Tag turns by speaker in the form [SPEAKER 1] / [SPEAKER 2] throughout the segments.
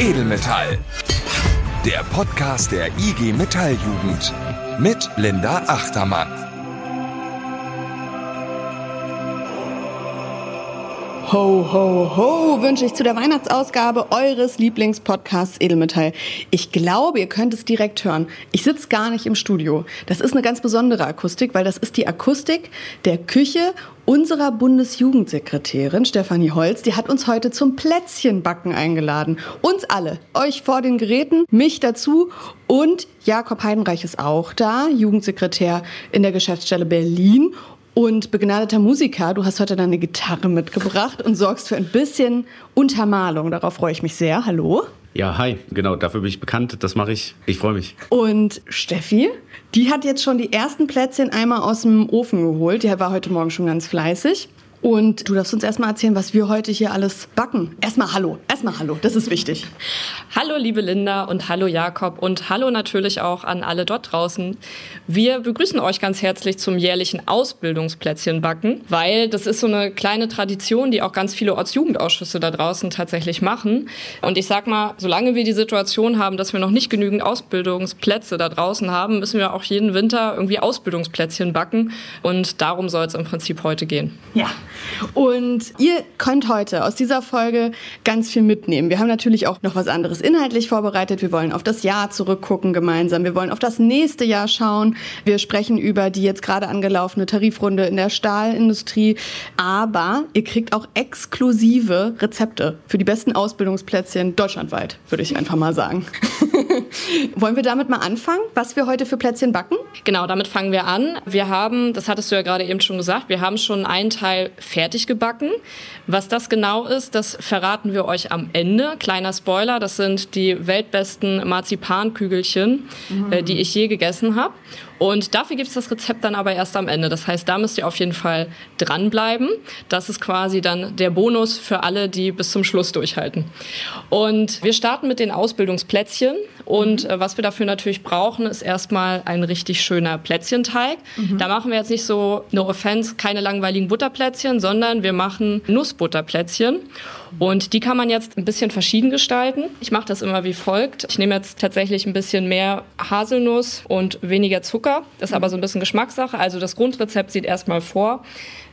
[SPEAKER 1] Edelmetall. Der Podcast der IG Metalljugend mit Linda Achtermann.
[SPEAKER 2] Ho, ho, ho, wünsche ich zu der Weihnachtsausgabe eures Lieblingspodcasts Edelmetall. Ich glaube, ihr könnt es direkt hören. Ich sitze gar nicht im Studio. Das ist eine ganz besondere Akustik, weil das ist die Akustik der Küche unserer Bundesjugendsekretärin Stefanie Holz. Die hat uns heute zum Plätzchenbacken eingeladen. Uns alle, euch vor den Geräten, mich dazu und Jakob Heidenreich ist auch da, Jugendsekretär in der Geschäftsstelle Berlin und begnadeter Musiker, du hast heute deine Gitarre mitgebracht und sorgst für ein bisschen Untermalung. Darauf freue ich mich sehr. Hallo.
[SPEAKER 3] Ja, hi, genau, dafür bin ich bekannt, das mache ich. Ich freue mich.
[SPEAKER 2] Und Steffi, die hat jetzt schon die ersten Plätzchen einmal aus dem Ofen geholt. Die war heute Morgen schon ganz fleißig. Und du darfst uns erstmal erzählen, was wir heute hier alles backen. Erstmal Hallo. Erstmal Hallo. Das ist wichtig.
[SPEAKER 4] Hallo, liebe Linda und hallo, Jakob. Und hallo natürlich auch an alle dort draußen. Wir begrüßen euch ganz herzlich zum jährlichen Ausbildungsplätzchen backen, weil das ist so eine kleine Tradition, die auch ganz viele Ortsjugendausschüsse da draußen tatsächlich machen. Und ich sag mal, solange wir die Situation haben, dass wir noch nicht genügend Ausbildungsplätze da draußen haben, müssen wir auch jeden Winter irgendwie Ausbildungsplätzchen backen. Und darum soll es im Prinzip heute gehen.
[SPEAKER 2] Ja. Und ihr könnt heute aus dieser Folge ganz viel mitnehmen. Wir haben natürlich auch noch was anderes inhaltlich vorbereitet. Wir wollen auf das Jahr zurückgucken gemeinsam. Wir wollen auf das nächste Jahr schauen. Wir sprechen über die jetzt gerade angelaufene Tarifrunde in der Stahlindustrie. Aber ihr kriegt auch exklusive Rezepte für die besten Ausbildungsplätzchen deutschlandweit, würde ich einfach mal sagen. wollen wir damit mal anfangen, was wir heute für Plätzchen backen?
[SPEAKER 4] Genau, damit fangen wir an. Wir haben, das hattest du ja gerade eben schon gesagt, wir haben schon einen Teil fertig gebacken. Was das genau ist, das verraten wir euch am Ende. Kleiner Spoiler, das sind die weltbesten Marzipankügelchen, mhm. äh, die ich je gegessen habe. Und dafür gibt es das Rezept dann aber erst am Ende. Das heißt, da müsst ihr auf jeden Fall dranbleiben. Das ist quasi dann der Bonus für alle, die bis zum Schluss durchhalten. Und wir starten mit den Ausbildungsplätzchen. Und äh, was wir dafür natürlich brauchen, ist erstmal ein richtig schöner Plätzchenteig. Mhm. Da machen wir jetzt nicht so, no offense, keine langweiligen Butterplätzchen, sondern wir machen Nussbutterplätzchen. Und die kann man jetzt ein bisschen verschieden gestalten. Ich mache das immer wie folgt. Ich nehme jetzt tatsächlich ein bisschen mehr Haselnuss und weniger Zucker. Das ist aber so ein bisschen Geschmackssache. Also das Grundrezept sieht erstmal vor.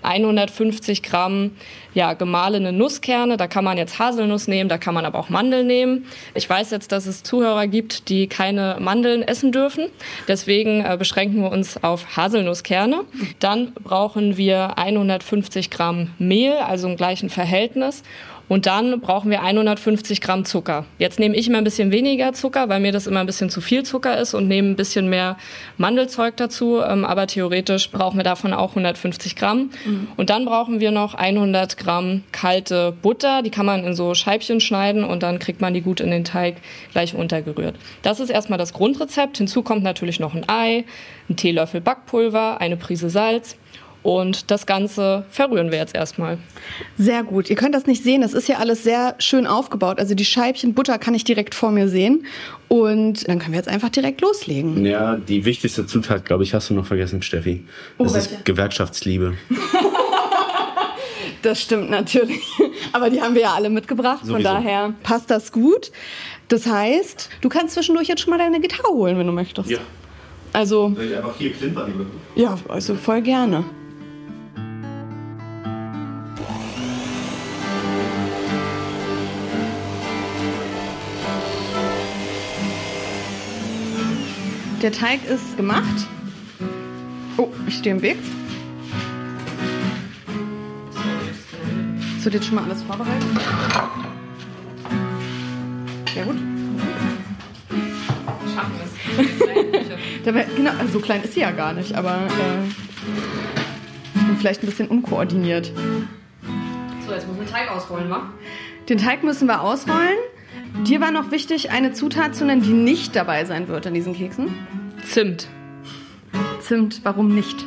[SPEAKER 4] 150 Gramm ja, gemahlene Nusskerne. Da kann man jetzt Haselnuss nehmen, da kann man aber auch Mandeln nehmen. Ich weiß jetzt, dass es Zuhörer gibt, die keine Mandeln essen dürfen. Deswegen äh, beschränken wir uns auf Haselnusskerne. Dann brauchen wir 150 Gramm Mehl, also im gleichen Verhältnis. Und dann brauchen wir 150 Gramm Zucker. Jetzt nehme ich immer ein bisschen weniger Zucker, weil mir das immer ein bisschen zu viel Zucker ist und nehme ein bisschen mehr Mandelzeug dazu. Ähm, aber theoretisch brauchen wir davon auch 150 Gramm. Und dann brauchen wir noch 100 Gramm kalte Butter. Die kann man in so Scheibchen schneiden und dann kriegt man die gut in den Teig gleich untergerührt. Das ist erstmal das Grundrezept. Hinzu kommt natürlich noch ein Ei, ein Teelöffel Backpulver, eine Prise Salz und das Ganze verrühren wir jetzt erstmal.
[SPEAKER 2] Sehr gut. Ihr könnt das nicht sehen. Das ist ja alles sehr schön aufgebaut. Also die Scheibchen Butter kann ich direkt vor mir sehen. Und dann können wir jetzt einfach direkt loslegen.
[SPEAKER 3] Ja, die wichtigste Zutat, glaube ich, hast du noch vergessen, Steffi. Das oh, ist Gewerkschaftsliebe.
[SPEAKER 2] das stimmt natürlich. Aber die haben wir ja alle mitgebracht. Sowieso. Von daher passt das gut. Das heißt, du kannst zwischendurch jetzt schon mal deine Gitarre holen, wenn du möchtest. Ja. Also.
[SPEAKER 3] Soll ich einfach hier klimpern?
[SPEAKER 2] Ja, also voll gerne. Der Teig ist gemacht. Oh, ich stehe im Weg. So, jetzt schon mal alles vorbereitet? Sehr gut.
[SPEAKER 4] Schaffen es.
[SPEAKER 2] Dabei, genau, also so klein ist sie ja gar nicht, aber äh, vielleicht ein bisschen unkoordiniert.
[SPEAKER 4] So, jetzt müssen wir den Teig ausrollen, wa?
[SPEAKER 2] Den Teig müssen wir ausrollen. Dir war noch wichtig, eine Zutat zu nennen, die nicht dabei sein wird in diesen Keksen.
[SPEAKER 4] Zimt.
[SPEAKER 2] Zimt, warum nicht?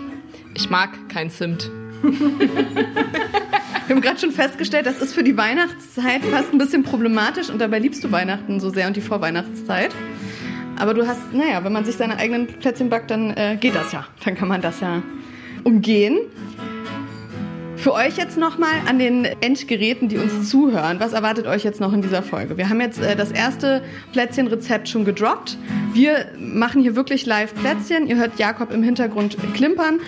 [SPEAKER 4] Ich mag kein Zimt.
[SPEAKER 2] Wir haben gerade schon festgestellt, das ist für die Weihnachtszeit fast ein bisschen problematisch und dabei liebst du Weihnachten so sehr und die Vorweihnachtszeit. Aber du hast, naja, wenn man sich seine eigenen Plätzchen backt, dann äh, geht das ja. Dann kann man das ja umgehen. Für euch jetzt nochmal an den Endgeräten, die uns zuhören, was erwartet euch jetzt noch in dieser Folge? Wir haben jetzt äh, das erste Plätzchenrezept schon gedroppt. Wir machen hier wirklich live Plätzchen. Ihr hört Jakob im Hintergrund klimpern.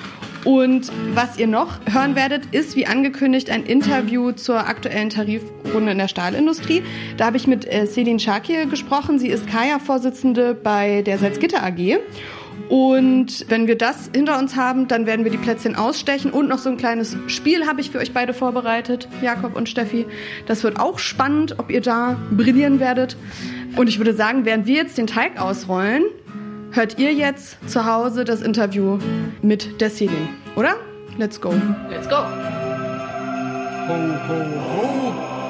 [SPEAKER 2] Und was ihr noch hören werdet, ist wie angekündigt ein Interview zur aktuellen Tarifrunde in der Stahlindustrie. Da habe ich mit äh, Selin Schakir gesprochen. Sie ist Kaya-Vorsitzende bei der Salzgitter AG. Und wenn wir das hinter uns haben, dann werden wir die Plätzchen ausstechen. Und noch so ein kleines Spiel habe ich für euch beide vorbereitet, Jakob und Steffi. Das wird auch spannend, ob ihr da brillieren werdet. Und ich würde sagen, während wir jetzt den Teig ausrollen, hört ihr jetzt zu Hause das Interview mit der Celine, oder? Let's go.
[SPEAKER 4] Let's go. Ho, ho, ho.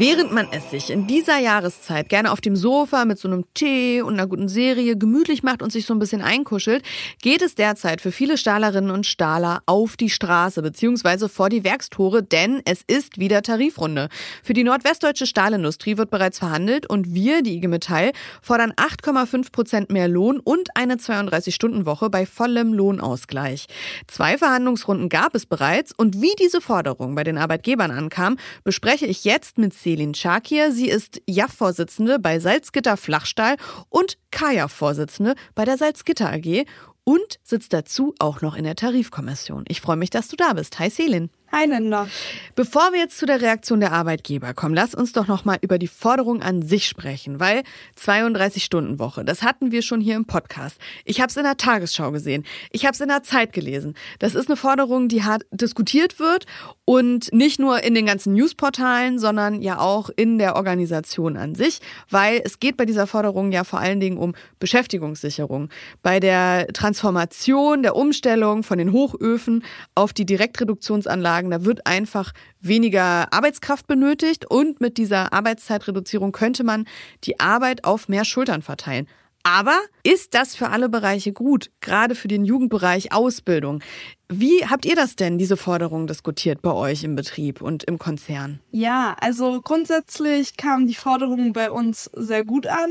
[SPEAKER 2] Während man es sich in dieser Jahreszeit gerne auf dem Sofa mit so einem Tee und einer guten Serie gemütlich macht und sich so ein bisschen einkuschelt, geht es derzeit für viele Stahlerinnen und Stahler auf die Straße bzw. vor die Werkstore, denn es ist wieder Tarifrunde. Für die nordwestdeutsche Stahlindustrie wird bereits verhandelt und wir, die IG Metall, fordern 8,5 Prozent mehr Lohn und eine 32-Stunden-Woche bei vollem Lohnausgleich. Zwei Verhandlungsrunden gab es bereits und wie diese Forderung bei den Arbeitgebern ankam, bespreche ich jetzt mit Selin Schakir. Sie ist JAF-Vorsitzende bei Salzgitter Flachstahl und Kaya-Vorsitzende bei der Salzgitter AG und sitzt dazu auch noch in der Tarifkommission. Ich freue mich, dass du da bist. Hi Selin.
[SPEAKER 5] Hi Linda.
[SPEAKER 2] Bevor wir jetzt zu der Reaktion der Arbeitgeber kommen, lass uns doch noch mal über die Forderung an sich sprechen, weil 32 Stunden Woche, das hatten wir schon hier im Podcast. Ich habe es in der Tagesschau gesehen, ich habe es in der Zeit gelesen. Das ist eine Forderung, die hart diskutiert wird und nicht nur in den ganzen Newsportalen, sondern ja auch in der Organisation an sich, weil es geht bei dieser Forderung ja vor allen Dingen um Beschäftigungssicherung. Bei der Transformation, der Umstellung von den Hochöfen auf die Direktreduktionsanlagen sagen, da wird einfach weniger Arbeitskraft benötigt und mit dieser Arbeitszeitreduzierung könnte man die Arbeit auf mehr Schultern verteilen. Aber ist das für alle Bereiche gut, gerade für den Jugendbereich Ausbildung? Wie habt ihr das denn, diese Forderung diskutiert bei euch im Betrieb und im Konzern?
[SPEAKER 5] Ja, also grundsätzlich kam die Forderung bei uns sehr gut an.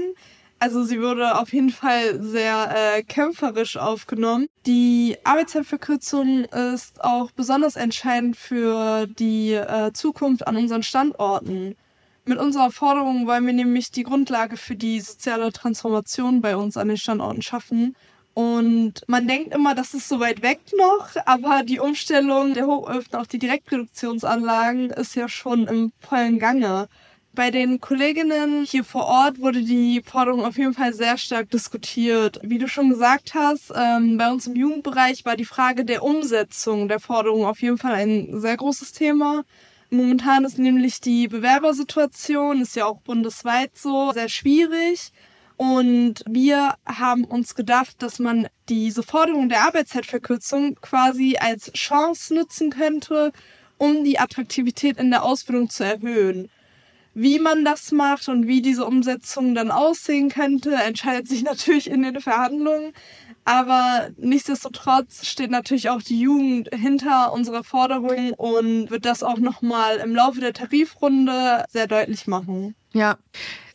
[SPEAKER 5] Also sie wurde auf jeden Fall sehr äh, kämpferisch aufgenommen. Die Arbeitszeitverkürzung ist auch besonders entscheidend für die äh, Zukunft an unseren Standorten. Mit unserer Forderung wollen wir nämlich die Grundlage für die soziale Transformation bei uns an den Standorten schaffen. Und man denkt immer, das ist so weit weg noch, aber die Umstellung der Hochöfen auf die Direktproduktionsanlagen ist ja schon im vollen Gange. Bei den Kolleginnen hier vor Ort wurde die Forderung auf jeden Fall sehr stark diskutiert. Wie du schon gesagt hast, ähm, bei uns im Jugendbereich war die Frage der Umsetzung der Forderung auf jeden Fall ein sehr großes Thema. Momentan ist nämlich die Bewerbersituation, ist ja auch bundesweit so, sehr schwierig. Und wir haben uns gedacht, dass man diese Forderung der Arbeitszeitverkürzung quasi als Chance nutzen könnte, um die Attraktivität in der Ausbildung zu erhöhen. Wie man das macht und wie diese Umsetzung dann aussehen könnte, entscheidet sich natürlich in den Verhandlungen. Aber nichtsdestotrotz steht natürlich auch die Jugend hinter unserer Forderung und wird das auch nochmal im Laufe der Tarifrunde sehr deutlich machen.
[SPEAKER 2] Ja.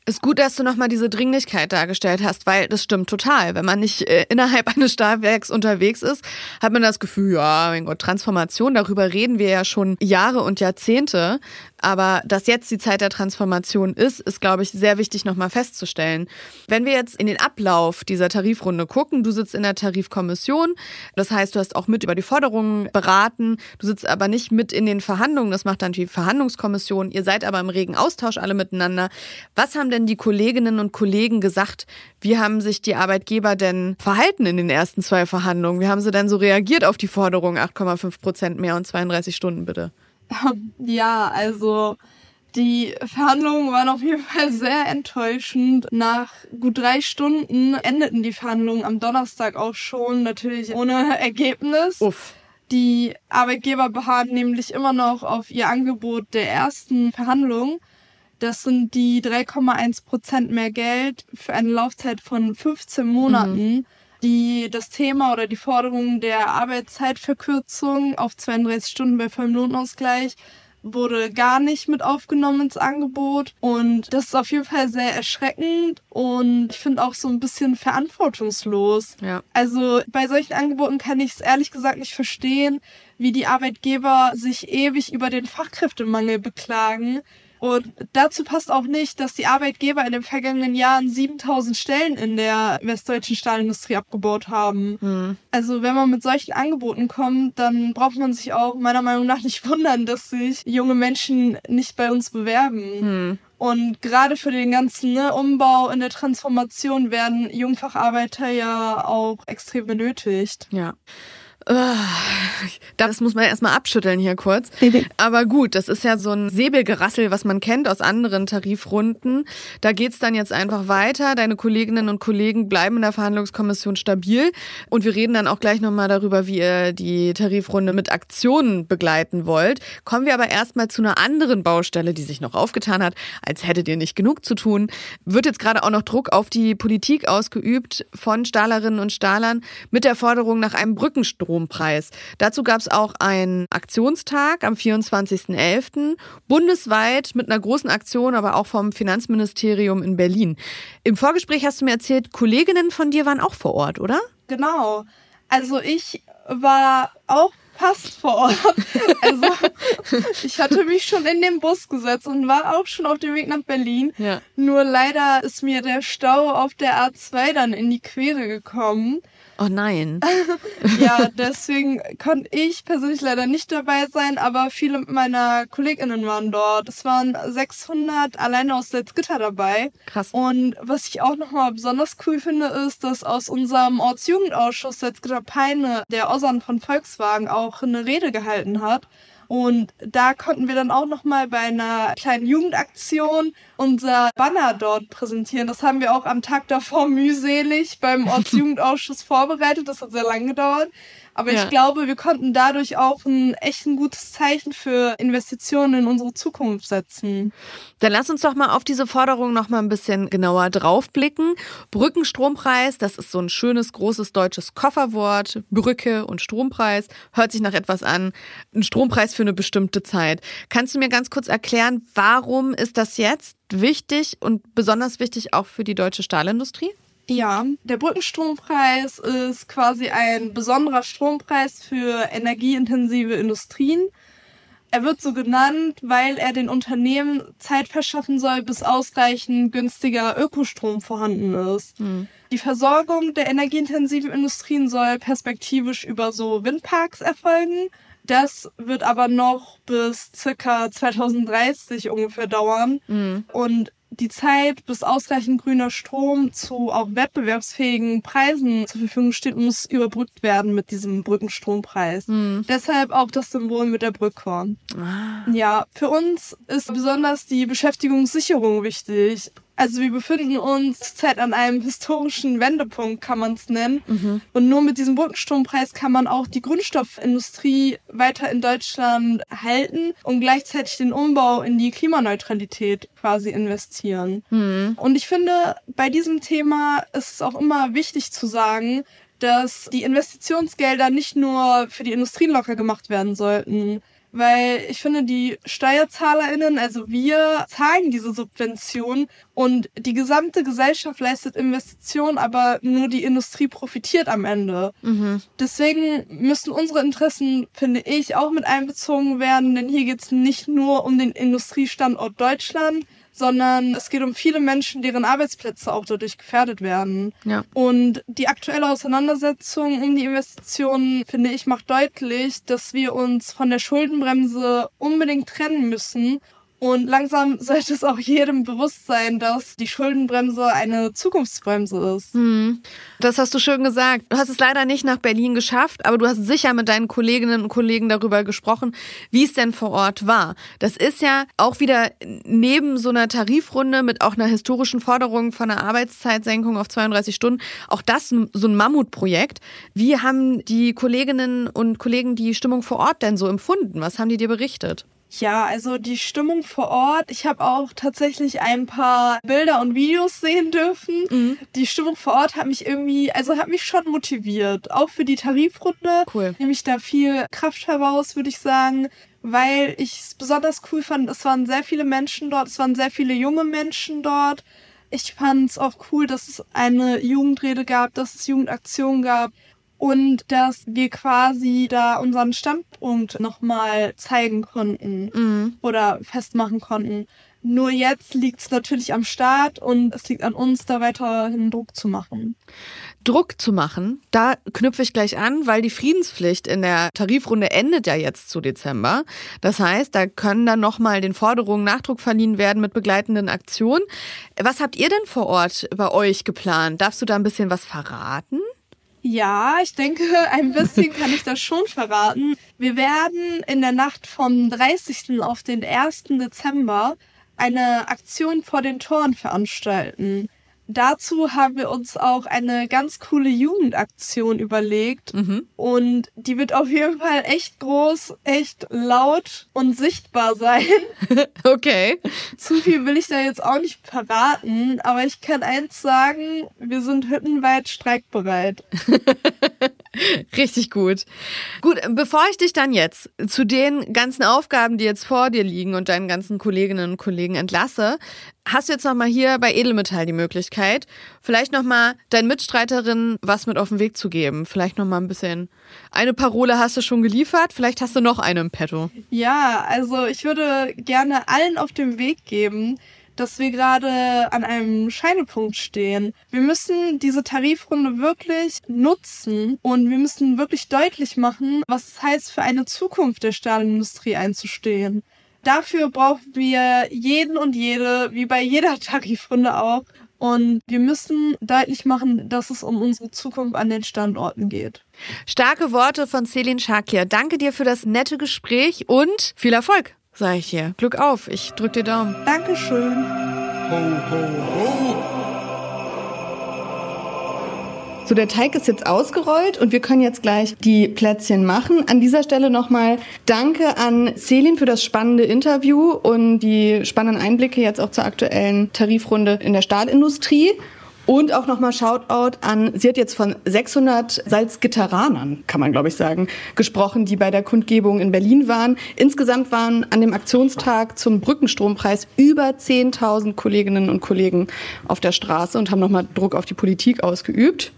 [SPEAKER 2] Ist gut, dass du nochmal diese Dringlichkeit dargestellt hast, weil das stimmt total. Wenn man nicht äh, innerhalb eines Stahlwerks unterwegs ist, hat man das Gefühl, ja, mein Gott, Transformation, darüber reden wir ja schon Jahre und Jahrzehnte. Aber dass jetzt die Zeit der Transformation ist, ist, glaube ich, sehr wichtig nochmal festzustellen. Wenn wir jetzt in den Ablauf dieser Tarifrunde gucken, du sitzt in der Tarifkommission, das heißt, du hast auch mit über die Forderungen beraten, du sitzt aber nicht mit in den Verhandlungen, das macht dann die Verhandlungskommission, ihr seid aber im regen Austausch alle miteinander. Was haben denn die Kolleginnen und Kollegen gesagt? Wie haben sich die Arbeitgeber denn verhalten in den ersten zwei Verhandlungen? Wie haben sie denn so reagiert auf die Forderung 8,5 Prozent mehr und 32 Stunden bitte?
[SPEAKER 5] Ja, also die Verhandlungen waren auf jeden Fall sehr enttäuschend. Nach gut drei Stunden endeten die Verhandlungen am Donnerstag auch schon, natürlich ohne Ergebnis. Uff. Die Arbeitgeber beharren nämlich immer noch auf ihr Angebot der ersten Verhandlung. Das sind die 3,1 Prozent mehr Geld für eine Laufzeit von 15 Monaten. Mhm die das Thema oder die Forderung der Arbeitszeitverkürzung auf 32 Stunden bei vollem Lohnausgleich wurde gar nicht mit aufgenommen ins Angebot. Und das ist auf jeden Fall sehr erschreckend und ich finde auch so ein bisschen verantwortungslos.
[SPEAKER 2] Ja.
[SPEAKER 5] Also bei solchen Angeboten kann ich es ehrlich gesagt nicht verstehen, wie die Arbeitgeber sich ewig über den Fachkräftemangel beklagen und dazu passt auch nicht, dass die Arbeitgeber in den vergangenen Jahren 7000 Stellen in der westdeutschen Stahlindustrie abgebaut haben. Mhm. Also wenn man mit solchen Angeboten kommt, dann braucht man sich auch meiner Meinung nach nicht wundern, dass sich junge Menschen nicht bei uns bewerben. Mhm. Und gerade für den ganzen ne, Umbau in der Transformation werden Jungfacharbeiter ja auch extrem benötigt.
[SPEAKER 2] Ja. Das muss man erstmal abschütteln hier kurz. Aber gut, das ist ja so ein Säbelgerassel, was man kennt aus anderen Tarifrunden. Da geht's dann jetzt einfach weiter. Deine Kolleginnen und Kollegen bleiben in der Verhandlungskommission stabil. Und wir reden dann auch gleich nochmal darüber, wie ihr die Tarifrunde mit Aktionen begleiten wollt. Kommen wir aber erstmal zu einer anderen Baustelle, die sich noch aufgetan hat, als hättet ihr nicht genug zu tun. Wird jetzt gerade auch noch Druck auf die Politik ausgeübt von Stahlerinnen und Stahlern mit der Forderung nach einem Brückenstrom. Strompreis. Dazu gab es auch einen Aktionstag am 24.11. bundesweit mit einer großen Aktion, aber auch vom Finanzministerium in Berlin. Im Vorgespräch hast du mir erzählt, Kolleginnen von dir waren auch vor Ort, oder?
[SPEAKER 5] Genau. Also ich war auch fast vor Ort. Also ich hatte mich schon in den Bus gesetzt und war auch schon auf dem Weg nach Berlin.
[SPEAKER 2] Ja.
[SPEAKER 5] Nur leider ist mir der Stau auf der A2 dann in die Quere gekommen.
[SPEAKER 2] Oh nein.
[SPEAKER 5] ja, deswegen konnte ich persönlich leider nicht dabei sein, aber viele meiner KollegInnen waren dort. Es waren 600 alleine aus Salzgitter dabei.
[SPEAKER 2] Krass.
[SPEAKER 5] Und was ich auch nochmal besonders cool finde, ist, dass aus unserem Ortsjugendausschuss Salzgitter Peine der Osan von Volkswagen auch eine Rede gehalten hat. Und da konnten wir dann auch nochmal bei einer kleinen Jugendaktion unser Banner dort präsentieren. Das haben wir auch am Tag davor mühselig beim Ortsjugendausschuss vorbereitet. Das hat sehr lange gedauert. Aber ja. ich glaube, wir konnten dadurch auch ein echt ein gutes Zeichen für Investitionen in unsere Zukunft setzen.
[SPEAKER 2] Dann lass uns doch mal auf diese Forderung noch mal ein bisschen genauer draufblicken. Brückenstrompreis, das ist so ein schönes großes deutsches Kofferwort. Brücke und Strompreis hört sich nach etwas an. Ein Strompreis für eine bestimmte Zeit. Kannst du mir ganz kurz erklären, warum ist das jetzt wichtig und besonders wichtig auch für die deutsche Stahlindustrie?
[SPEAKER 5] Ja, der Brückenstrompreis ist quasi ein besonderer Strompreis für energieintensive Industrien. Er wird so genannt, weil er den Unternehmen Zeit verschaffen soll, bis ausreichend günstiger Ökostrom vorhanden ist. Hm. Die Versorgung der energieintensiven Industrien soll perspektivisch über so Windparks erfolgen. Das wird aber noch bis circa 2030 ungefähr dauern. Mhm. Und die Zeit, bis ausreichend grüner Strom zu auch wettbewerbsfähigen Preisen zur Verfügung steht, muss überbrückt werden mit diesem Brückenstrompreis. Mhm. Deshalb auch das Symbol mit der Brücke. Ah. Ja, für uns ist besonders die Beschäftigungssicherung wichtig. Also wir befinden uns zurzeit an einem historischen Wendepunkt, kann man es nennen. Mhm. Und nur mit diesem Brückenstrompreis kann man auch die Grundstoffindustrie weiter in Deutschland halten und gleichzeitig den Umbau in die Klimaneutralität quasi investieren. Mhm. Und ich finde, bei diesem Thema ist es auch immer wichtig zu sagen, dass die Investitionsgelder nicht nur für die Industrie locker gemacht werden sollten, weil ich finde, die SteuerzahlerInnen, also wir, zahlen diese Subvention und die gesamte Gesellschaft leistet Investitionen, aber nur die Industrie profitiert am Ende. Mhm. Deswegen müssen unsere Interessen, finde ich, auch mit einbezogen werden, denn hier geht es nicht nur um den Industriestandort Deutschland, sondern es geht um viele Menschen, deren Arbeitsplätze auch dadurch gefährdet werden.
[SPEAKER 2] Ja.
[SPEAKER 5] Und die aktuelle Auseinandersetzung um die Investitionen, finde ich, macht deutlich, dass wir uns von der Schuldenbremse unbedingt trennen müssen und langsam sollte es auch jedem bewusst sein, dass die Schuldenbremse eine Zukunftsbremse ist.
[SPEAKER 2] Hm. Das hast du schön gesagt. Du hast es leider nicht nach Berlin geschafft, aber du hast sicher mit deinen Kolleginnen und Kollegen darüber gesprochen, wie es denn vor Ort war. Das ist ja auch wieder neben so einer Tarifrunde mit auch einer historischen Forderung von einer Arbeitszeitsenkung auf 32 Stunden, auch das so ein Mammutprojekt. Wie haben die Kolleginnen und Kollegen die Stimmung vor Ort denn so empfunden? Was haben die dir berichtet?
[SPEAKER 5] Ja, also die Stimmung vor Ort. Ich habe auch tatsächlich ein paar Bilder und Videos sehen dürfen. Mhm. Die Stimmung vor Ort hat mich irgendwie, also hat mich schon motiviert. Auch für die Tarifrunde
[SPEAKER 2] cool.
[SPEAKER 5] nehme ich da viel Kraft heraus, würde ich sagen weil ich es besonders cool fand. Es waren sehr viele Menschen dort, es waren sehr viele junge Menschen dort. Ich fand es auch cool, dass es eine Jugendrede gab, dass es Jugendaktionen gab und dass wir quasi da unseren Standpunkt nochmal zeigen konnten mhm. oder festmachen konnten. Nur jetzt liegt es natürlich am Staat und es liegt an uns, da weiterhin Druck zu machen.
[SPEAKER 2] Druck zu machen, da knüpfe ich gleich an, weil die Friedenspflicht in der Tarifrunde endet ja jetzt zu Dezember. Das heißt, da können dann nochmal den Forderungen Nachdruck verliehen werden mit begleitenden Aktionen. Was habt ihr denn vor Ort bei euch geplant? Darfst du da ein bisschen was verraten?
[SPEAKER 5] Ja, ich denke, ein bisschen kann ich das schon verraten. Wir werden in der Nacht vom 30. auf den 1. Dezember eine Aktion vor den Toren veranstalten. Dazu haben wir uns auch eine ganz coole Jugendaktion überlegt. Mhm. Und die wird auf jeden Fall echt groß, echt laut und sichtbar sein.
[SPEAKER 2] okay.
[SPEAKER 5] Zu viel will ich da jetzt auch nicht verraten, aber ich kann eins sagen, wir sind hüttenweit streikbereit.
[SPEAKER 2] Richtig gut. Gut, bevor ich dich dann jetzt zu den ganzen Aufgaben, die jetzt vor dir liegen und deinen ganzen Kolleginnen und Kollegen entlasse, hast du jetzt nochmal hier bei Edelmetall die Möglichkeit, vielleicht nochmal deinen Mitstreiterinnen was mit auf den Weg zu geben. Vielleicht nochmal ein bisschen. Eine Parole hast du schon geliefert, vielleicht hast du noch eine im Petto.
[SPEAKER 5] Ja, also ich würde gerne allen auf den Weg geben, dass wir gerade an einem Scheidepunkt stehen. Wir müssen diese Tarifrunde wirklich nutzen und wir müssen wirklich deutlich machen, was es heißt, für eine Zukunft der Stahlindustrie einzustehen. Dafür brauchen wir jeden und jede, wie bei jeder Tarifrunde auch. Und wir müssen deutlich machen, dass es um unsere Zukunft an den Standorten geht.
[SPEAKER 2] Starke Worte von Selin Shakir. Danke dir für das nette Gespräch und viel Erfolg, sage ich hier. Glück auf, ich drück dir Daumen.
[SPEAKER 5] Dankeschön. Ho, ho, ho.
[SPEAKER 2] So, der Teig ist jetzt ausgerollt und wir können jetzt gleich die Plätzchen machen. An dieser Stelle nochmal Danke an Selin für das spannende Interview und die spannenden Einblicke jetzt auch zur aktuellen Tarifrunde in der Stahlindustrie. Und auch nochmal Shoutout an, sie hat jetzt von 600 Salzgitteranern, kann man glaube ich sagen, gesprochen, die bei der Kundgebung in Berlin waren. Insgesamt waren an dem Aktionstag zum Brückenstrompreis über 10.000 Kolleginnen und Kollegen auf der Straße und haben nochmal Druck auf die Politik ausgeübt.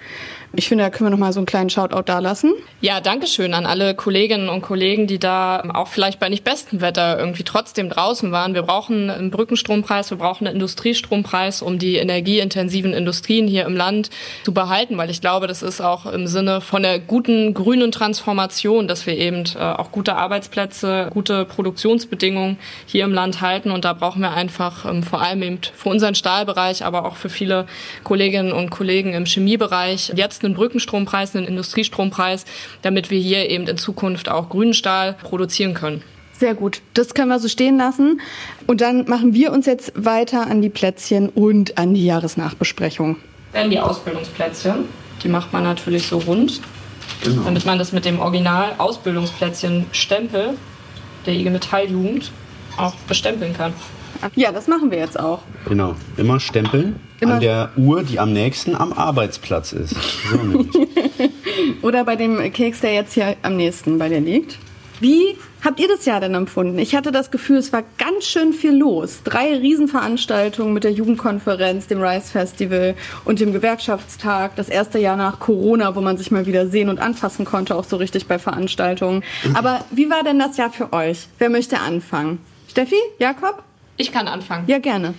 [SPEAKER 2] Ich finde, da können wir noch mal so einen kleinen Shoutout da lassen.
[SPEAKER 4] Ja, danke schön an alle Kolleginnen und Kollegen, die da auch vielleicht bei nicht bestem Wetter irgendwie trotzdem draußen waren. Wir brauchen einen Brückenstrompreis, wir brauchen einen Industriestrompreis, um die energieintensiven Industrien hier im Land zu behalten, weil ich glaube, das ist auch im Sinne von der guten grünen Transformation, dass wir eben äh, auch gute Arbeitsplätze, gute Produktionsbedingungen hier im Land halten. Und da brauchen wir einfach ähm, vor allem eben für unseren Stahlbereich, aber auch für viele Kolleginnen und Kollegen im Chemiebereich jetzt einen Brückenstrompreis, einen Industriestrompreis, damit wir hier eben in Zukunft auch grünen Stahl produzieren können.
[SPEAKER 2] Sehr gut. Das können wir so stehen lassen. Und dann machen wir uns jetzt weiter an die Plätzchen und an die Jahresnachbesprechung.
[SPEAKER 4] Dann die Ausbildungsplätzchen. Die macht man natürlich so rund, genau. damit man das mit dem Original Ausbildungsplätzchen Stempel der IG Metalljugend auch bestempeln kann.
[SPEAKER 2] Ja, das machen wir jetzt auch.
[SPEAKER 3] Genau. Immer stempeln Immer. an der Uhr, die am nächsten am Arbeitsplatz ist. So
[SPEAKER 2] Oder bei dem Keks, der jetzt hier am nächsten bei dir liegt. Wie habt ihr das Jahr denn empfunden? Ich hatte das Gefühl, es war ganz schön viel los. Drei Riesenveranstaltungen mit der Jugendkonferenz, dem Rise Festival und dem Gewerkschaftstag. Das erste Jahr nach Corona, wo man sich mal wieder sehen und anfassen konnte, auch so richtig bei Veranstaltungen. Aber wie war denn das Jahr für euch? Wer möchte anfangen? Steffi? Jakob?
[SPEAKER 4] Ich kann anfangen.
[SPEAKER 2] Ja, gerne.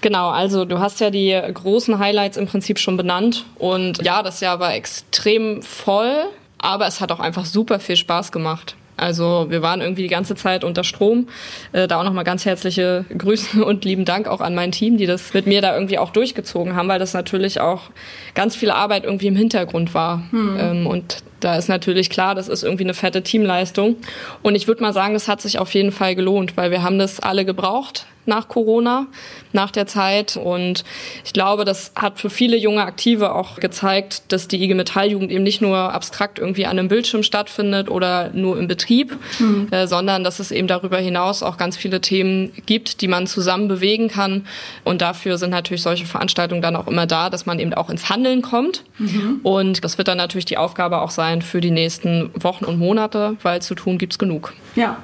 [SPEAKER 4] Genau, also du hast ja die großen Highlights im Prinzip schon benannt. Und ja, das Jahr war extrem voll, aber es hat auch einfach super viel Spaß gemacht. Also wir waren irgendwie die ganze Zeit unter Strom. Äh, da auch nochmal ganz herzliche Grüße und lieben Dank auch an mein Team, die das mit mir da irgendwie auch durchgezogen haben, weil das natürlich auch ganz viel Arbeit irgendwie im Hintergrund war. Hm. Ähm, und Da ist natürlich klar, das ist irgendwie eine fette Teamleistung. Und ich würde mal sagen, das hat sich auf jeden Fall gelohnt, weil wir haben das alle gebraucht nach Corona, nach der Zeit. Und ich glaube, das hat für viele junge Aktive auch gezeigt, dass die IG Metalljugend eben nicht nur abstrakt irgendwie an einem Bildschirm stattfindet oder nur im Betrieb, mhm. äh, sondern dass es eben darüber hinaus auch ganz viele Themen gibt, die man zusammen bewegen kann. Und dafür sind natürlich solche Veranstaltungen dann auch immer da, dass man eben auch ins Handeln kommt. Mhm. Und das wird dann natürlich die Aufgabe auch sein für die nächsten Wochen und Monate, weil zu tun gibt's genug.
[SPEAKER 2] Ja.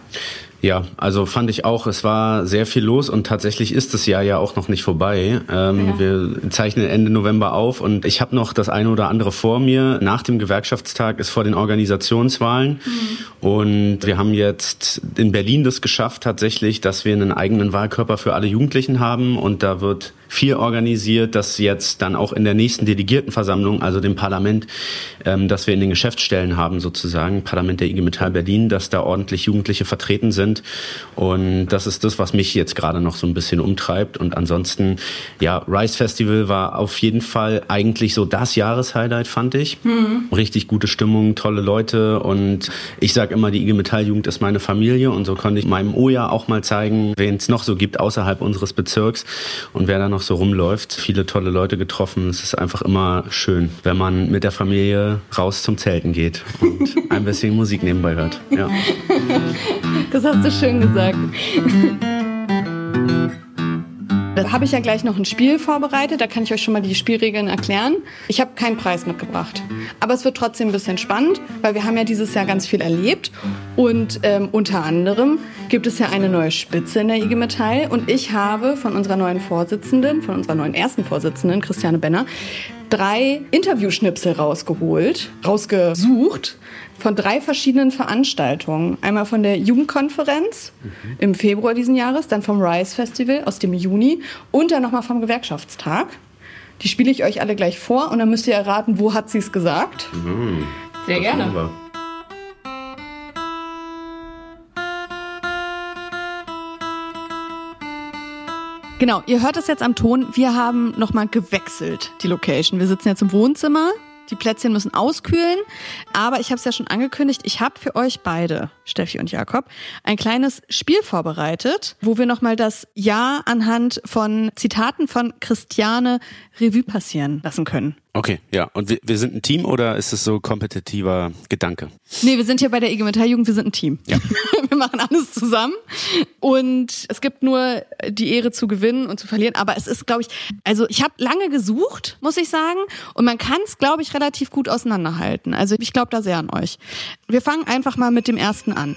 [SPEAKER 3] Ja, also fand ich auch, es war sehr viel los und tatsächlich ist das Jahr ja auch noch nicht vorbei. Ähm, ja. Wir zeichnen Ende November auf und ich habe noch das eine oder andere vor mir. Nach dem Gewerkschaftstag ist vor den Organisationswahlen mhm. und wir haben jetzt in Berlin das geschafft tatsächlich, dass wir einen eigenen Wahlkörper für alle Jugendlichen haben und da wird viel organisiert, dass jetzt dann auch in der nächsten Delegiertenversammlung, also dem Parlament, ähm, dass wir in den Geschäftsstellen haben sozusagen, Parlament der IG Metall Berlin, dass da ordentlich Jugendliche vertreten sind. Und das ist das, was mich jetzt gerade noch so ein bisschen umtreibt. Und ansonsten, ja, Rise Festival war auf jeden Fall eigentlich so das Jahreshighlight, fand ich. Mhm. Richtig gute Stimmung, tolle Leute. Und ich sage immer, die IG Metall Jugend ist meine Familie. Und so konnte ich meinem Oja auch mal zeigen, wen es noch so gibt außerhalb unseres Bezirks und wer da noch noch so rumläuft. Viele tolle Leute getroffen. Es ist einfach immer schön, wenn man mit der Familie raus zum Zelten geht und ein bisschen Musik nebenbei hört. Ja.
[SPEAKER 2] Das hast du schön gesagt. Da habe ich ja gleich noch ein Spiel vorbereitet, da kann ich euch schon mal die Spielregeln erklären. Ich habe keinen Preis mitgebracht, aber es wird trotzdem ein bisschen spannend, weil wir haben ja dieses Jahr ganz viel erlebt. Und ähm, unter anderem gibt es ja eine neue Spitze in der IG Metall. Und ich habe von unserer neuen Vorsitzenden, von unserer neuen ersten Vorsitzenden, Christiane Benner, drei Interviewschnipsel rausgeholt, rausgesucht von drei verschiedenen Veranstaltungen. Einmal von der Jugendkonferenz mhm. im Februar diesen Jahres, dann vom Rise Festival aus dem Juni und dann nochmal vom Gewerkschaftstag. Die spiele ich euch alle gleich vor und dann müsst ihr erraten, wo hat sie es gesagt.
[SPEAKER 4] Mhm. Sehr gerne.
[SPEAKER 2] Genau, ihr hört es jetzt am Ton. Wir haben nochmal gewechselt, die Location. Wir sitzen jetzt im Wohnzimmer. Die Plätzchen müssen auskühlen. Aber ich habe es ja schon angekündigt, ich habe für euch beide, Steffi und Jakob, ein kleines Spiel vorbereitet, wo wir nochmal das Jahr anhand von Zitaten von Christiane Revue passieren lassen können.
[SPEAKER 3] Okay, ja. Und wir, wir sind ein Team oder ist es so kompetitiver Gedanke?
[SPEAKER 2] Nee, wir sind hier bei der IG Metall-Jugend, wir sind ein Team. Ja. wir machen alles zusammen und es gibt nur die Ehre zu gewinnen und zu verlieren. Aber es ist, glaube ich, also ich habe lange gesucht, muss ich sagen. Und man kann es, glaube ich, relativ gut auseinanderhalten. Also ich glaube da sehr an euch. Wir fangen einfach mal mit dem ersten an.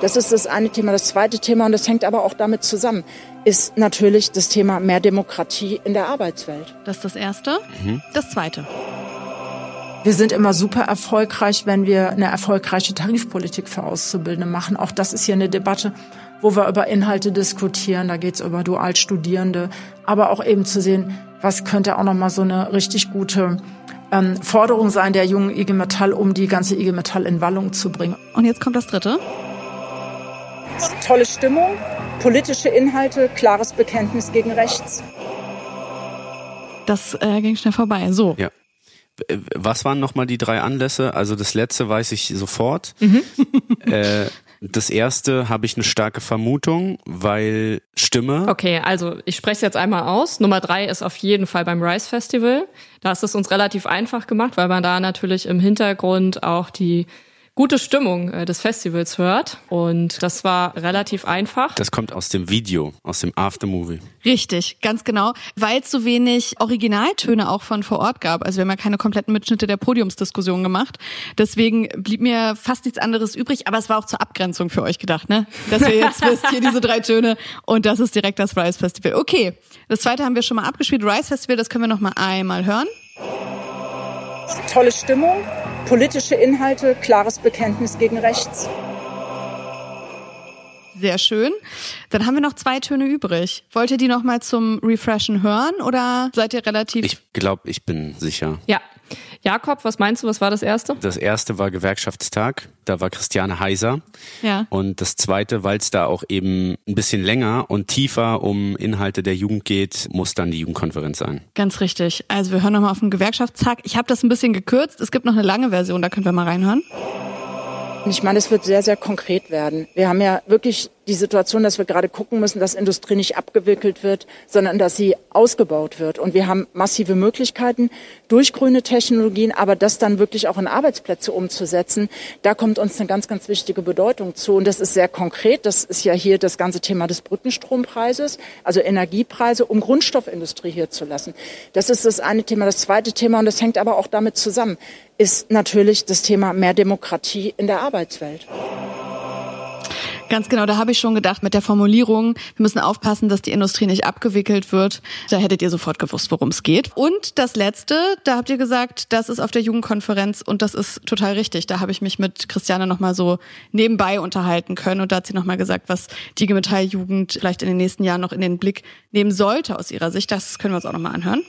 [SPEAKER 6] Das ist das eine Thema. Das zweite Thema, und das hängt aber auch damit zusammen, ist natürlich das Thema mehr Demokratie in der Arbeitswelt.
[SPEAKER 2] Das ist das Erste. Mhm. Das Zweite.
[SPEAKER 6] Wir sind immer super erfolgreich, wenn wir eine erfolgreiche Tarifpolitik für Auszubildende machen. Auch das ist hier eine Debatte, wo wir über Inhalte diskutieren. Da geht es über Dualstudierende, aber auch eben zu sehen, was könnte auch noch mal so eine richtig gute ähm, Forderung sein der jungen IG Metall, um die ganze IG Metall in Wallung zu bringen.
[SPEAKER 2] Und jetzt kommt das Dritte.
[SPEAKER 6] Tolle Stimmung, politische Inhalte, klares Bekenntnis gegen rechts.
[SPEAKER 2] Das äh, ging schnell vorbei. So.
[SPEAKER 3] Ja. Was waren nochmal die drei Anlässe? Also das letzte weiß ich sofort. Mhm. äh, das erste habe ich eine starke Vermutung, weil Stimme.
[SPEAKER 4] Okay, also ich spreche es jetzt einmal aus. Nummer drei ist auf jeden Fall beim Rise Festival. Da ist es uns relativ einfach gemacht, weil man da natürlich im Hintergrund auch die gute Stimmung äh, des Festivals hört. Und das war relativ einfach.
[SPEAKER 3] Das kommt aus dem Video, aus dem Aftermovie.
[SPEAKER 2] Richtig, ganz genau. Weil es so wenig Originaltöne auch von vor Ort gab. Also wir haben ja keine kompletten Mitschnitte der Podiumsdiskussion gemacht. Deswegen blieb mir fast nichts anderes übrig. Aber es war auch zur Abgrenzung für euch gedacht, ne? Dass ihr jetzt wisst, hier diese drei Töne und das ist direkt das Rise Festival. Okay, das zweite haben wir schon mal abgespielt. Rise Festival, das können wir noch mal einmal hören.
[SPEAKER 6] Tolle Stimmung, politische Inhalte, klares Bekenntnis gegen rechts.
[SPEAKER 2] Sehr schön. Dann haben wir noch zwei Töne übrig. Wollt ihr die noch mal zum Refreshen hören oder seid ihr relativ?
[SPEAKER 3] Ich glaube, ich bin sicher.
[SPEAKER 4] Ja, Jakob, was meinst du, was war das erste?
[SPEAKER 3] Das erste war Gewerkschaftstag. Da war Christiane Heiser.
[SPEAKER 2] Ja.
[SPEAKER 3] Und das zweite, weil es da auch eben ein bisschen länger und tiefer um Inhalte der Jugend geht, muss dann die Jugendkonferenz sein.
[SPEAKER 2] Ganz richtig. Also wir hören nochmal auf den Gewerkschaftstag. Ich habe das ein bisschen gekürzt. Es gibt noch eine lange Version, da können wir mal reinhören.
[SPEAKER 6] Ich meine, es wird sehr, sehr konkret werden. Wir haben ja wirklich die Situation, dass wir gerade gucken müssen, dass Industrie nicht abgewickelt wird, sondern dass sie ausgebaut wird. Und wir haben massive Möglichkeiten durch grüne Technologien, aber das dann wirklich auch in Arbeitsplätze umzusetzen, da kommt uns eine ganz, ganz wichtige Bedeutung zu. Und das ist sehr konkret. Das ist ja hier das ganze Thema des Brückenstrompreises, also Energiepreise, um Grundstoffindustrie hier zu lassen. Das ist das eine Thema. Das zweite Thema, und das hängt aber auch damit zusammen, ist natürlich das Thema mehr Demokratie in der Arbeitswelt.
[SPEAKER 2] Ganz genau, da habe ich schon gedacht mit der Formulierung, wir müssen aufpassen, dass die Industrie nicht abgewickelt wird. Da hättet ihr sofort gewusst, worum es geht. Und das Letzte, da habt ihr gesagt, das ist auf der Jugendkonferenz und das ist total richtig. Da habe ich mich mit Christiane nochmal so nebenbei unterhalten können und da hat sie nochmal gesagt, was die IG Metall Jugend vielleicht in den nächsten Jahren noch in den Blick nehmen sollte aus ihrer Sicht. Das können wir uns auch nochmal anhören.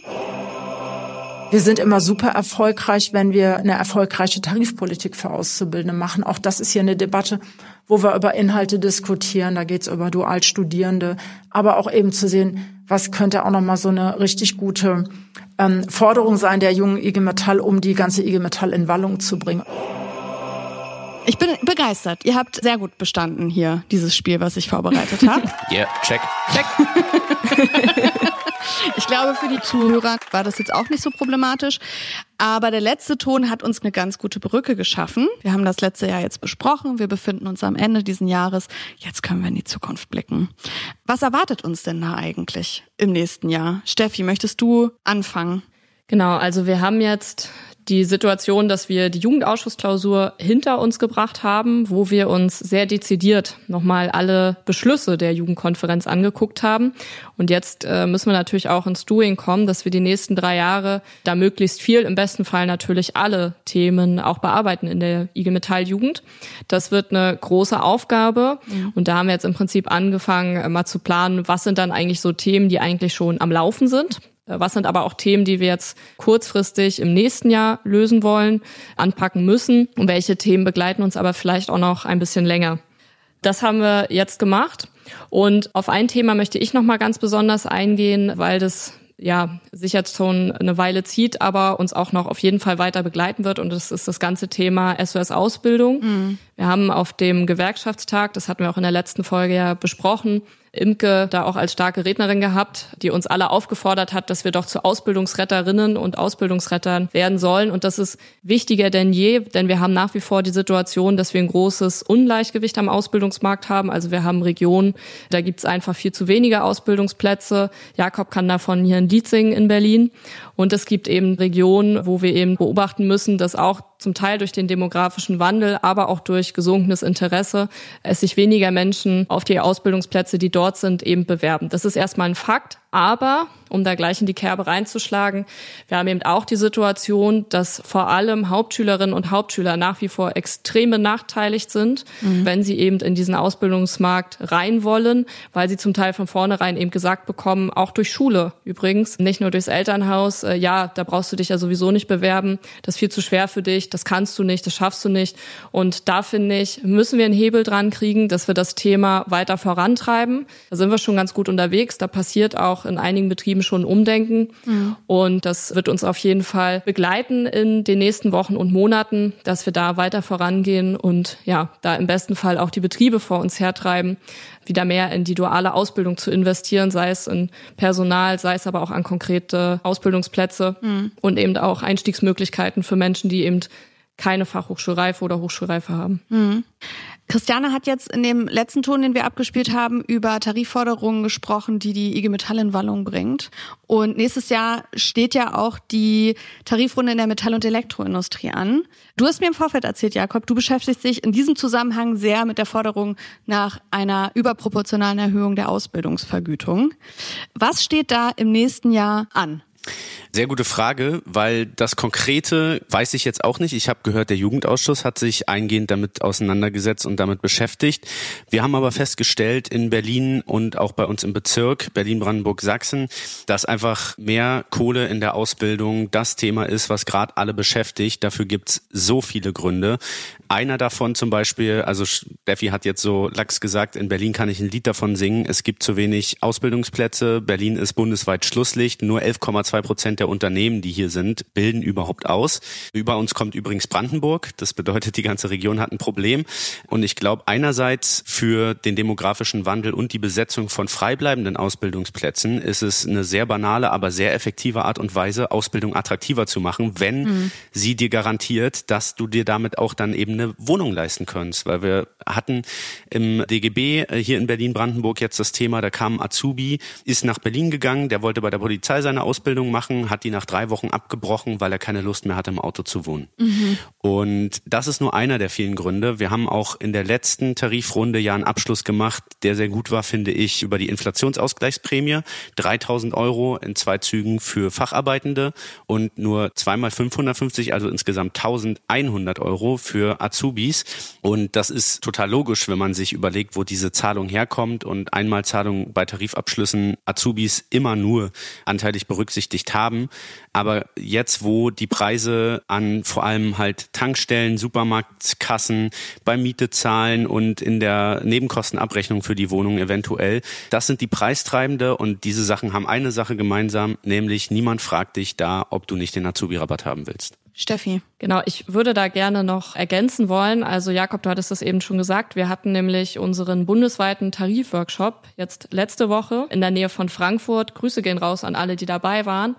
[SPEAKER 6] Wir sind immer super erfolgreich, wenn wir eine erfolgreiche Tarifpolitik für Auszubildende machen. Auch das ist hier eine Debatte, wo wir über Inhalte diskutieren. Da geht es über Dualstudierende, aber auch eben zu sehen, was könnte auch noch mal so eine richtig gute ähm, Forderung sein der jungen IG Metall, um die ganze IG Metall in Wallung zu bringen.
[SPEAKER 2] Ich bin begeistert. Ihr habt sehr gut bestanden hier, dieses Spiel, was ich vorbereitet habe.
[SPEAKER 3] Ja, yeah, check.
[SPEAKER 2] Check. ich glaube, für die Zuhörer war das jetzt auch nicht so problematisch. Aber der letzte Ton hat uns eine ganz gute Brücke geschaffen. Wir haben das letzte Jahr jetzt besprochen. Wir befinden uns am Ende diesen Jahres. Jetzt können wir in die Zukunft blicken. Was erwartet uns denn da eigentlich im nächsten Jahr? Steffi, möchtest du anfangen?
[SPEAKER 4] Genau, also wir haben jetzt die Situation, dass wir die Jugendausschussklausur hinter uns gebracht haben, wo wir uns sehr dezidiert nochmal alle Beschlüsse der Jugendkonferenz angeguckt haben. Und jetzt äh, müssen wir natürlich auch ins Doing kommen, dass wir die nächsten drei Jahre da möglichst viel, im besten Fall natürlich alle Themen auch bearbeiten in der IG Metall Jugend. Das wird eine große Aufgabe. Mhm. Und da haben wir jetzt im Prinzip angefangen, äh, mal zu planen, was sind dann eigentlich so Themen, die eigentlich schon am Laufen sind was sind aber auch Themen, die wir jetzt kurzfristig im nächsten Jahr lösen wollen, anpacken müssen? Und welche Themen begleiten uns aber vielleicht auch noch ein bisschen länger? Das haben wir jetzt gemacht. Und auf ein Thema möchte ich noch mal ganz besonders eingehen, weil das ja sich jetzt schon eine Weile zieht, aber uns auch noch auf jeden Fall weiter begleiten wird. Und das ist das ganze Thema SOS-Ausbildung. Mhm. Wir haben auf dem Gewerkschaftstag, das hatten wir auch in der letzten Folge ja besprochen, Imke da auch als starke Rednerin gehabt, die uns alle aufgefordert hat, dass wir doch zu Ausbildungsretterinnen und Ausbildungsrettern werden sollen. Und das ist wichtiger denn je, denn wir haben nach wie vor die Situation, dass wir ein großes Ungleichgewicht am Ausbildungsmarkt haben. Also wir haben Regionen, da gibt es einfach viel zu wenige Ausbildungsplätze. Jakob kann davon hier in Dietzingen in Berlin. Und es gibt eben Regionen, wo wir eben beobachten müssen, dass auch zum Teil durch den demografischen Wandel, aber auch durch gesunkenes Interesse, es sich weniger Menschen auf die Ausbildungsplätze, die dort sind, eben bewerben. Das ist erstmal ein Fakt. Aber, um da gleich in die Kerbe reinzuschlagen, wir haben eben auch die Situation, dass vor allem Hauptschülerinnen und Hauptschüler nach wie vor extrem benachteiligt sind, mhm. wenn sie eben in diesen Ausbildungsmarkt rein wollen, weil sie zum Teil von vornherein eben gesagt bekommen, auch durch Schule übrigens, nicht nur durchs Elternhaus, äh, ja, da brauchst du dich ja sowieso nicht bewerben, das ist viel zu schwer für dich, das kannst du nicht, das schaffst du nicht. Und da finde ich, müssen wir einen Hebel dran kriegen, dass wir das Thema weiter vorantreiben. Da sind wir schon ganz gut unterwegs, da passiert auch in einigen Betrieben schon umdenken. Mhm. Und das wird uns auf jeden Fall begleiten in den nächsten Wochen und Monaten, dass wir da weiter vorangehen und ja, da im besten Fall auch die Betriebe vor uns hertreiben, wieder mehr in die duale Ausbildung zu investieren, sei es in Personal, sei es aber auch an konkrete Ausbildungsplätze mhm. und eben auch Einstiegsmöglichkeiten für Menschen, die eben keine Fachhochschulreife oder Hochschulreife haben.
[SPEAKER 2] Mhm. Christiane hat jetzt in dem letzten Ton, den wir abgespielt haben, über Tarifforderungen gesprochen, die die IG Metall in Wallung bringt. Und nächstes Jahr steht ja auch die Tarifrunde in der Metall- und Elektroindustrie an. Du hast mir im Vorfeld erzählt, Jakob, du beschäftigst dich in diesem Zusammenhang sehr mit der Forderung nach einer überproportionalen Erhöhung der Ausbildungsvergütung. Was steht da im nächsten Jahr an?
[SPEAKER 3] Sehr gute Frage, weil das Konkrete weiß ich jetzt auch nicht. Ich habe gehört, der Jugendausschuss hat sich eingehend damit auseinandergesetzt und damit beschäftigt. Wir haben aber festgestellt in Berlin und auch bei uns im Bezirk Berlin-Brandenburg-Sachsen, dass einfach mehr Kohle in der Ausbildung das Thema ist, was gerade alle beschäftigt. Dafür gibt's so viele Gründe. Einer davon zum Beispiel, also Steffi hat jetzt so lax gesagt, in Berlin kann ich ein Lied davon singen. Es gibt zu wenig Ausbildungsplätze. Berlin ist bundesweit Schlusslicht. Nur 11,2 Prozent der Unternehmen, die hier sind, bilden überhaupt aus. Über uns kommt übrigens Brandenburg. Das bedeutet, die ganze Region hat ein Problem. Und ich glaube, einerseits für den demografischen Wandel und die Besetzung von freibleibenden Ausbildungsplätzen ist es eine sehr banale, aber sehr effektive Art und Weise, Ausbildung attraktiver zu machen, wenn mhm. sie dir garantiert, dass du dir damit auch dann eben eine Wohnung leisten kannst. Weil wir hatten im DGB äh, hier in Berlin-Brandenburg jetzt das Thema, da kam Azubi, ist nach Berlin gegangen, der wollte bei der Polizei seine Ausbildung machen, hat die nach drei Wochen abgebrochen, weil er keine Lust mehr hatte, im Auto zu wohnen. Mhm. Und das ist nur einer der vielen Gründe. Wir haben auch in der letzten Tarifrunde ja einen Abschluss gemacht, der sehr gut war, finde ich, über die Inflationsausgleichsprämie. 3000 Euro in zwei Zügen für Facharbeitende und nur zweimal 550, also insgesamt 1100 Euro für Azubis. Und das ist total logisch, wenn man sich überlegt, wo diese Zahlung herkommt und Einmalzahlung bei Tarifabschlüssen Azubis immer nur anteilig berücksichtigt haben. Aber jetzt, wo die Preise an vor allem halt Tankstellen, Supermarktkassen, bei Miete zahlen und in der Nebenkostenabrechnung für die Wohnung eventuell, das sind die Preistreibende und diese Sachen haben eine Sache gemeinsam, nämlich niemand fragt dich da, ob du nicht den Azubi-Rabatt haben willst.
[SPEAKER 2] Steffi.
[SPEAKER 4] Genau, ich würde da gerne noch ergänzen wollen. Also Jakob, du hattest das eben schon gesagt. Wir hatten nämlich unseren bundesweiten Tarifworkshop jetzt letzte Woche in der Nähe von Frankfurt. Grüße gehen raus an alle, die dabei waren.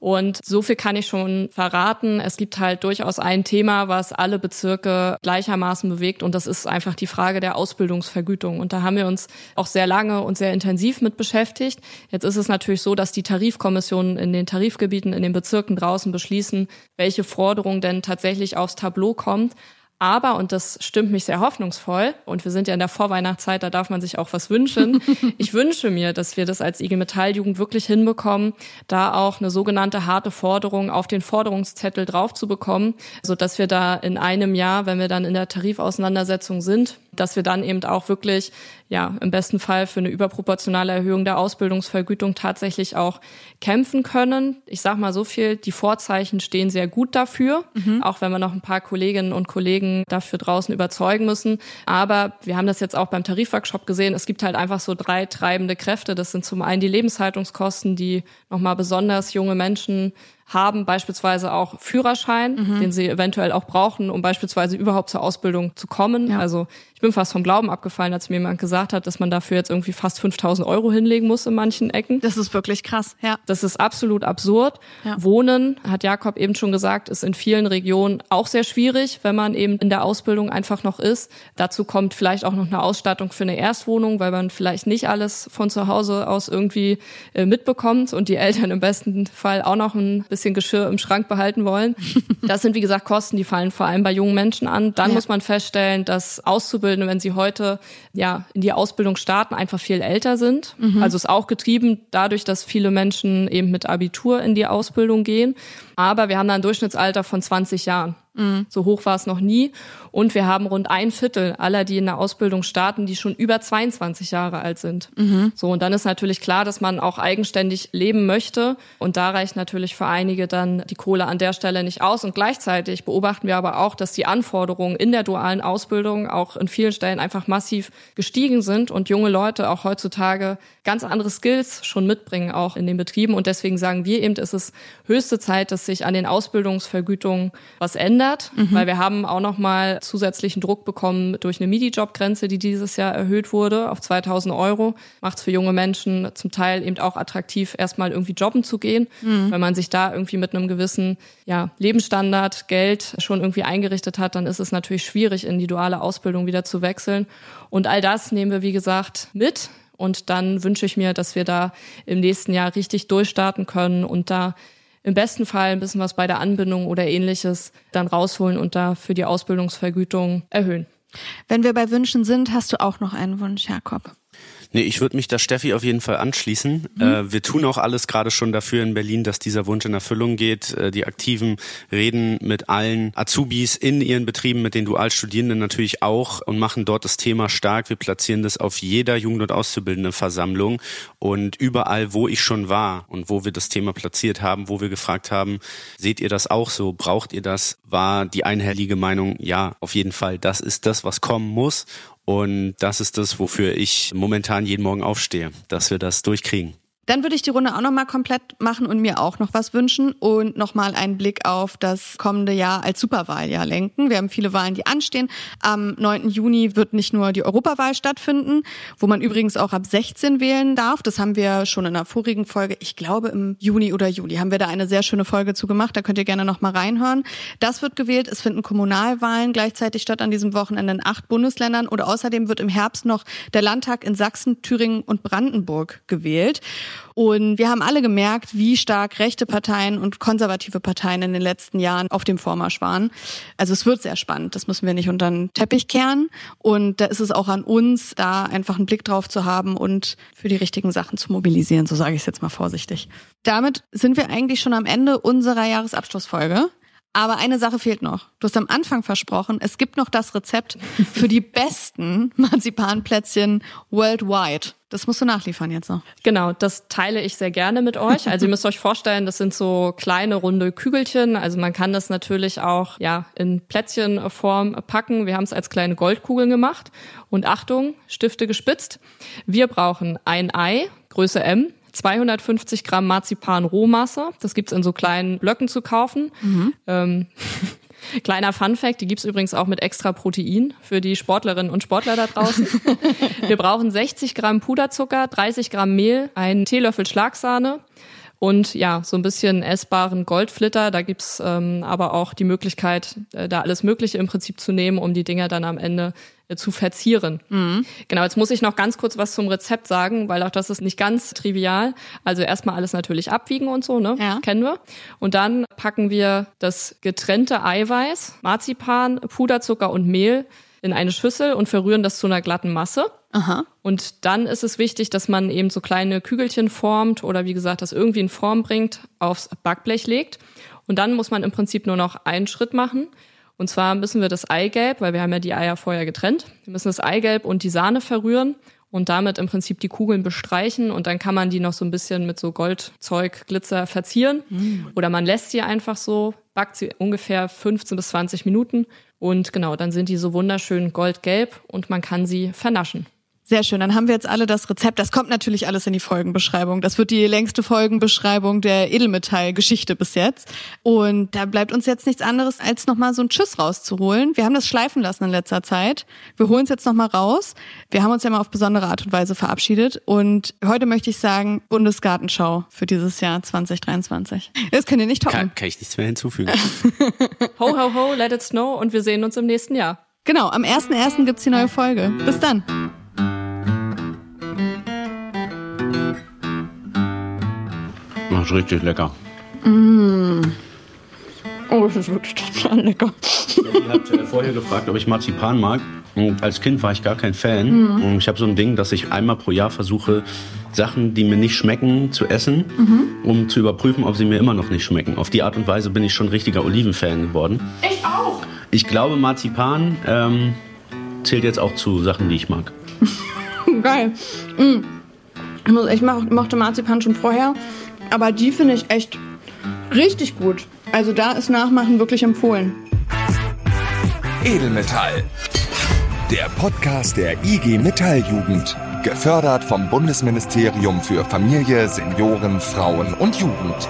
[SPEAKER 4] Und so viel kann ich schon verraten. Es gibt halt durchaus ein Thema, was alle Bezirke gleichermaßen bewegt. Und das ist einfach die Frage der Ausbildungsvergütung. Und da haben wir uns auch sehr lange und sehr intensiv mit beschäftigt. Jetzt ist es natürlich so, dass die Tarifkommissionen in den Tarifgebieten, in den Bezirken draußen beschließen, welche Forderung denn tatsächlich aufs Tableau kommt. Aber, und das stimmt mich sehr hoffnungsvoll, und wir sind ja in der Vorweihnachtszeit, da darf man sich auch was wünschen. ich wünsche mir, dass wir das als IG Metalljugend wirklich hinbekommen, da auch eine sogenannte harte Forderung auf den Forderungszettel drauf zu bekommen, so dass wir da in einem Jahr, wenn wir dann in der Tarifauseinandersetzung sind, dass wir dann eben auch wirklich, ja, im besten Fall für eine überproportionale Erhöhung der Ausbildungsvergütung tatsächlich auch kämpfen können. Ich sag mal so viel, die Vorzeichen stehen sehr gut dafür, mhm. auch wenn wir noch ein paar Kolleginnen und Kollegen dafür draußen überzeugen müssen. Aber wir haben das jetzt auch beim Tarifworkshop gesehen. Es gibt halt einfach so drei treibende Kräfte. Das sind zum einen die Lebenshaltungskosten, die nochmal besonders junge Menschen haben beispielsweise auch Führerschein, mhm. den sie eventuell auch brauchen, um beispielsweise überhaupt zur Ausbildung zu kommen. Ja. Also ich bin fast vom Glauben abgefallen, als mir jemand gesagt hat, dass man dafür jetzt irgendwie fast 5000 Euro hinlegen muss in manchen Ecken.
[SPEAKER 2] Das ist wirklich krass, ja.
[SPEAKER 4] Das ist absolut absurd. Ja. Wohnen, hat Jakob eben schon gesagt, ist in vielen Regionen auch sehr schwierig, wenn man eben in der Ausbildung einfach noch ist. Dazu kommt vielleicht auch noch eine Ausstattung für eine Erstwohnung, weil man vielleicht nicht alles von zu Hause aus irgendwie äh, mitbekommt und die Eltern im besten Fall auch noch ein bisschen bisschen Geschirr im Schrank behalten wollen. Das sind, wie gesagt, Kosten, die fallen vor allem bei jungen Menschen an. Dann ja. muss man feststellen, dass Auszubildende, wenn sie heute ja in die Ausbildung starten, einfach viel älter sind. Mhm. Also ist auch getrieben dadurch, dass viele Menschen eben mit Abitur in die Ausbildung gehen. Aber wir haben da ein Durchschnittsalter von 20 Jahren. Mhm. So hoch war es noch nie. Und wir haben rund ein Viertel aller, die in der Ausbildung starten, die schon über 22 Jahre alt sind. Mhm. So, und dann ist natürlich klar, dass man auch eigenständig leben möchte. Und da reicht natürlich für einige dann die Kohle an der Stelle nicht aus. Und gleichzeitig beobachten wir aber auch, dass die Anforderungen in der dualen Ausbildung auch in vielen Stellen einfach massiv gestiegen sind und junge Leute auch heutzutage ganz andere Skills schon mitbringen, auch in den Betrieben. Und deswegen sagen wir eben, es ist höchste Zeit, dass sich an den Ausbildungsvergütungen was ändert, mhm. weil wir haben auch noch mal zusätzlichen Druck bekommen durch eine MIDI-Job-Grenze, die dieses Jahr erhöht wurde auf 2000 Euro. Macht es für junge Menschen zum Teil eben auch attraktiv, erstmal irgendwie jobben zu gehen, mhm. wenn man sich da irgendwie mit einem gewissen ja, Lebensstandard, Geld schon irgendwie eingerichtet hat, dann ist es natürlich schwierig, in die duale Ausbildung wieder zu wechseln. Und all das nehmen wir, wie gesagt, mit und dann wünsche ich mir, dass wir da im nächsten Jahr richtig durchstarten können und da im besten Fall ein bisschen was bei der Anbindung oder ähnliches dann rausholen und da für die Ausbildungsvergütung erhöhen.
[SPEAKER 2] Wenn wir bei Wünschen sind, hast du auch noch einen Wunsch, Jakob?
[SPEAKER 3] Nee, ich würde mich da Steffi auf jeden Fall anschließen. Mhm. Äh, wir tun auch alles gerade schon dafür in Berlin, dass dieser Wunsch in Erfüllung geht. Äh, die Aktiven reden mit allen Azubis in ihren Betrieben, mit den Dualstudierenden natürlich auch und machen dort das Thema stark. Wir platzieren das auf jeder Jugend- und Auszubildendenversammlung und überall, wo ich schon war und wo wir das Thema platziert haben, wo wir gefragt haben, seht ihr das auch so? Braucht ihr das? War die einhellige Meinung, ja, auf jeden Fall, das ist das, was kommen muss. Und das ist das, wofür ich momentan jeden Morgen aufstehe, dass wir das durchkriegen.
[SPEAKER 2] Dann würde ich die Runde auch nochmal komplett machen und mir auch noch was wünschen und nochmal einen Blick auf das kommende Jahr als Superwahljahr lenken. Wir haben viele Wahlen, die anstehen. Am 9. Juni wird nicht nur die Europawahl stattfinden, wo man übrigens auch ab 16 wählen darf. Das haben wir schon in einer vorigen Folge, ich glaube im Juni oder Juli, haben wir da eine sehr schöne Folge zu gemacht. Da könnt ihr gerne nochmal reinhören. Das wird gewählt. Es finden Kommunalwahlen gleichzeitig statt an diesem Wochenende in acht Bundesländern und außerdem wird im Herbst noch der Landtag in Sachsen, Thüringen und Brandenburg gewählt. Und wir haben alle gemerkt, wie stark rechte Parteien und konservative Parteien in den letzten Jahren auf dem Vormarsch waren. Also es wird sehr spannend. Das müssen wir nicht unter den Teppich kehren. Und da ist es auch an uns, da einfach einen Blick drauf zu haben und für die richtigen Sachen zu mobilisieren. So sage ich es jetzt mal vorsichtig. Damit sind wir eigentlich schon am Ende unserer Jahresabschlussfolge. Aber eine Sache fehlt noch. Du hast am Anfang versprochen, es gibt noch das Rezept für die besten Marzipanplätzchen worldwide. Das musst du nachliefern jetzt noch.
[SPEAKER 4] Genau, das teile ich sehr gerne mit euch. Also ihr müsst euch vorstellen, das sind so kleine runde Kügelchen. Also man kann das natürlich auch ja in Plätzchenform packen. Wir haben es als kleine Goldkugeln gemacht. Und Achtung, Stifte gespitzt. Wir brauchen ein Ei, Größe M, 250 Gramm Marzipan-Rohmasse. Das gibt's in so kleinen Blöcken zu kaufen. Mhm. Ähm, Kleiner Fun Fact, die gibt's übrigens auch mit extra Protein für die Sportlerinnen und Sportler da draußen. Wir brauchen 60 Gramm Puderzucker, 30 Gramm Mehl, einen Teelöffel Schlagsahne, und ja, so ein bisschen essbaren Goldflitter. Da gibt's ähm, aber auch die Möglichkeit, äh, da alles Mögliche im Prinzip zu nehmen, um die Dinger dann am Ende zu verzieren. Mhm. Genau, jetzt muss ich noch ganz kurz was zum Rezept sagen, weil auch das ist nicht ganz trivial. Also erstmal alles natürlich abwiegen und so, ne? Ja. Kennen wir. Und dann packen wir das getrennte Eiweiß, Marzipan, Puderzucker und Mehl in eine Schüssel und verrühren das zu einer glatten Masse. Aha. Und dann ist es wichtig, dass man eben so kleine Kügelchen formt oder wie gesagt, das irgendwie in Form bringt, aufs Backblech legt. Und dann muss man im Prinzip nur noch einen Schritt machen. Und zwar müssen wir das Eigelb, weil wir haben ja die Eier vorher getrennt, wir müssen das Eigelb und die Sahne verrühren und damit im Prinzip die Kugeln bestreichen und dann kann man die noch so ein bisschen mit so Goldzeug, Glitzer verzieren. Mm. Oder man lässt sie einfach so, backt sie ungefähr 15 bis 20 Minuten und genau, dann sind die so wunderschön goldgelb und man kann sie vernaschen.
[SPEAKER 2] Sehr schön, dann haben wir jetzt alle das Rezept. Das kommt natürlich alles in die Folgenbeschreibung. Das wird die längste Folgenbeschreibung der Edelmetall-Geschichte bis jetzt. Und da bleibt uns jetzt nichts anderes, als nochmal so ein Tschüss rauszuholen. Wir haben das schleifen lassen in letzter Zeit. Wir holen es jetzt nochmal raus. Wir haben uns ja mal auf besondere Art und Weise verabschiedet. Und heute möchte ich sagen, Bundesgartenschau für dieses Jahr 2023. Das könnt ihr nicht toppen.
[SPEAKER 3] Kann, kann ich nichts mehr hinzufügen.
[SPEAKER 4] ho, ho, ho, let it snow und wir sehen uns im nächsten Jahr.
[SPEAKER 2] Genau, am 1.1. gibt's die neue Folge. Bis dann.
[SPEAKER 3] Ist richtig lecker.
[SPEAKER 2] Mmh. Oh, das ist wirklich total lecker.
[SPEAKER 3] Ich habe vorher gefragt, ob ich Marzipan mag. Und als Kind war ich gar kein Fan. Mhm. Ich habe so ein Ding, dass ich einmal pro Jahr versuche, Sachen, die mir nicht schmecken, zu essen, mhm. um zu überprüfen, ob sie mir immer noch nicht schmecken. Auf die Art und Weise bin ich schon richtiger Olivenfan geworden.
[SPEAKER 2] Ich auch.
[SPEAKER 3] Ich glaube, Marzipan ähm, zählt jetzt auch zu Sachen, die ich mag.
[SPEAKER 2] Geil. Mhm. Ich mochte Marzipan schon vorher. Aber die finde ich echt richtig gut. Also da ist Nachmachen wirklich empfohlen.
[SPEAKER 1] Edelmetall. Der Podcast der IG Metalljugend. Gefördert vom Bundesministerium für Familie, Senioren, Frauen und Jugend.